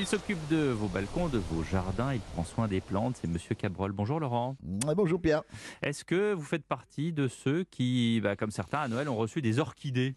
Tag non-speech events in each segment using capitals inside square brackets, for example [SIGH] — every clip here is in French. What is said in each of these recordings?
Il s'occupe de vos balcons, de vos jardins, il prend soin des plantes, c'est Monsieur Cabrol. Bonjour Laurent. Bonjour Pierre. Est-ce que vous faites partie de ceux qui, bah, comme certains à Noël, ont reçu des orchidées?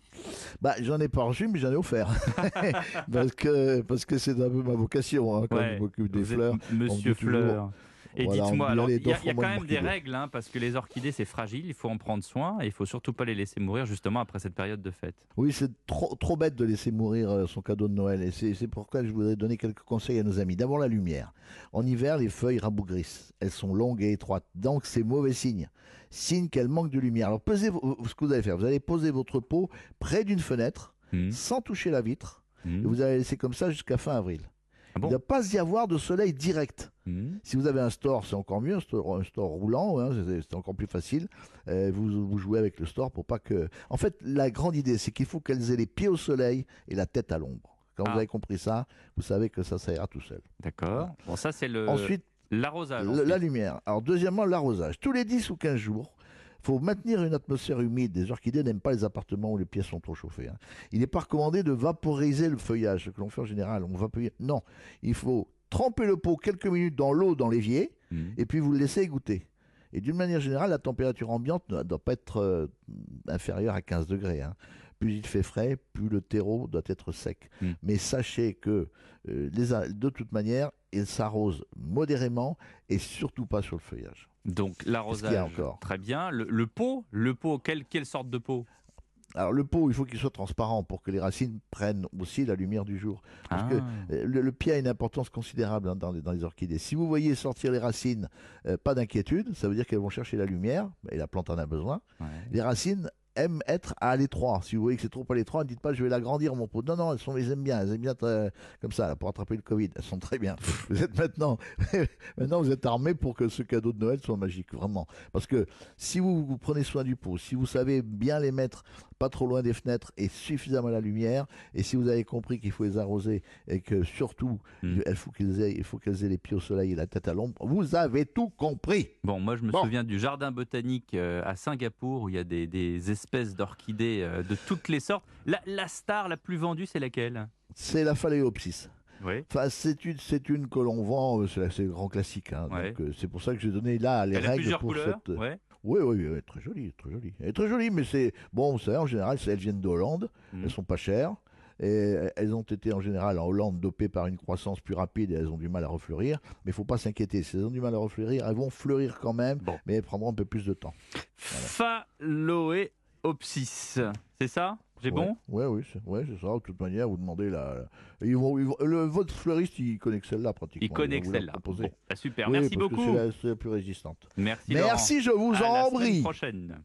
Bah, j'en ai pas reçu, mais j'en ai offert. [LAUGHS] [LAUGHS] parce que parce que c'est un peu ma vocation hein, quand Ouais, je m'occupe des Vous fleurs. Monsieur toujours- Fleur. Et Voilà, dites-moi, dit, alors il y a, y quand même des règles, hein, parce que les orchidées c'est fragile, il faut en prendre soin et il faut surtout pas les laisser mourir justement après cette période de fête. Oui, c'est trop, trop bête de laisser mourir euh, son cadeau de Noël. Et c'est pourquoi je voudrais donner quelques conseils à nos amis. D'abord, la lumière. En hiver, les feuilles rabougrissent. Elles sont longues et étroites. Donc, c'est mauvais signe. Signe qu'elles manquent de lumière. Alors, pesez, ce que vous allez faire, vous allez poser votre pot près d'une fenêtre, Hmm. sans toucher la vitre. Hmm. Et vous allez laisser comme ça jusqu'à fin avril. Ah bon? Il ne doit pas y avoir de soleil direct. Hmm. Si vous avez un store, c'est encore mieux, un store, un store roulant, hein, c'est- encore plus facile. Euh, vous, vous jouez avec le store pour pas que. En fait, la grande idée, c'est qu'il faut qu'elles aient les pieds au soleil et la tête à l'ombre. Quand Ah. vous avez compris ça, vous savez que ça, ça ira tout seul. D'accord. Bon, ça c'est le Ensuite, l'arrosage. ensuite. la lumière. Alors, deuxièmement, l'arrosage. Tous les 10 ou 15 jours, faut maintenir une atmosphère humide. Les orchidées n'aiment pas les appartements où les pièces sont trop chauffées. hein. Il n'est pas recommandé de vaporiser le feuillage, ce que l'on fait en général. On vaporiser. Non, il faut tremper le pot quelques minutes dans l'eau, dans l'évier, Hmm. et puis vous le laissez égoutter. Et d'une manière générale, la température ambiante ne doit pas être euh, inférieure à 15 degrés. hein. Plus il fait frais, plus le terreau doit être sec. Mm. Mais sachez que euh, les de toute manière, il s'arrose modérément et surtout pas sur le feuillage. Donc l'arrosage. Très bien. Le, le pot, le pot, quelle, quelle sorte de pot? Alors le pot, il faut qu'il soit transparent pour que les racines prennent aussi la lumière du jour. Parce que Ah. Euh, Le, le pied a une importance considérable hein, dans, les, dans les orchidées. Si vous voyez sortir les racines, euh, pas d'inquiétude, ça veut dire qu'elles vont chercher la lumière, et la plante en a besoin. Ouais. Les racines aiment être à l'étroit. Si vous voyez que c'est trop à l'étroit, ne dites pas je vais l'agrandir mon pot. Non, non, elles, sont, elles aiment bien, elles aiment bien euh, comme ça, là, pour attraper le Covid. Elles sont très bien. vous êtes maintenant, [LAUGHS] maintenant vous êtes armés pour que ce cadeau de Noël soit magique, vraiment. Parce que si vous, vous prenez soin du pot, si vous savez bien les mettre pas trop loin des fenêtres et suffisamment à la lumière, et si vous avez compris qu'il faut les arroser et que surtout Mm. il faut qu'elles aient, il faut qu'elles aient les pieds au soleil et la tête à l'ombre, vous avez tout compris. Bon, moi je me Bon. souviens du jardin botanique euh, à Singapour où il y a des, des espèces d'orchidées euh, de toutes les sortes. La, la star la plus vendue, c'est laquelle? C'est la phalaéopsis. Oui. Enfin, c'est une, c'est une que l'on vend, euh, c'est c'est le grand classique. hein. Ouais. Donc, euh, c'est pour ça que j'ai donné là les Elle a règles plusieurs pour couleurs. cette. Ouais. Oui, oui, oui, très jolie, très jolie. Elle est très jolie, mais c'est bon. Vous savez, en général, elles viennent de Hollande. Mhm. Elles sont pas chères. Et elles ont été en général en Hollande dopées par une croissance plus rapide et elles ont du mal à refleurir. Mais il faut pas s'inquiéter. Si elles ont du mal à refleurir, elles vont fleurir quand même, Bon. mais elles prendront un peu plus de temps. Phaloéopsis. C'est ça? J'ai bon? Oui, oui, c'est ouais, c'est ça. De toute manière, vous demandez la. Ils vont, ils vont- le, votre fleuriste, il connaît que celle-là pratiquement. Il connaît que celle-là. Bon, bah, super. Oui, Merci parce beaucoup. c'est la- C'est la plus résistante. Merci. Laurent. Merci, je vous À la en semaine prie. prochaine.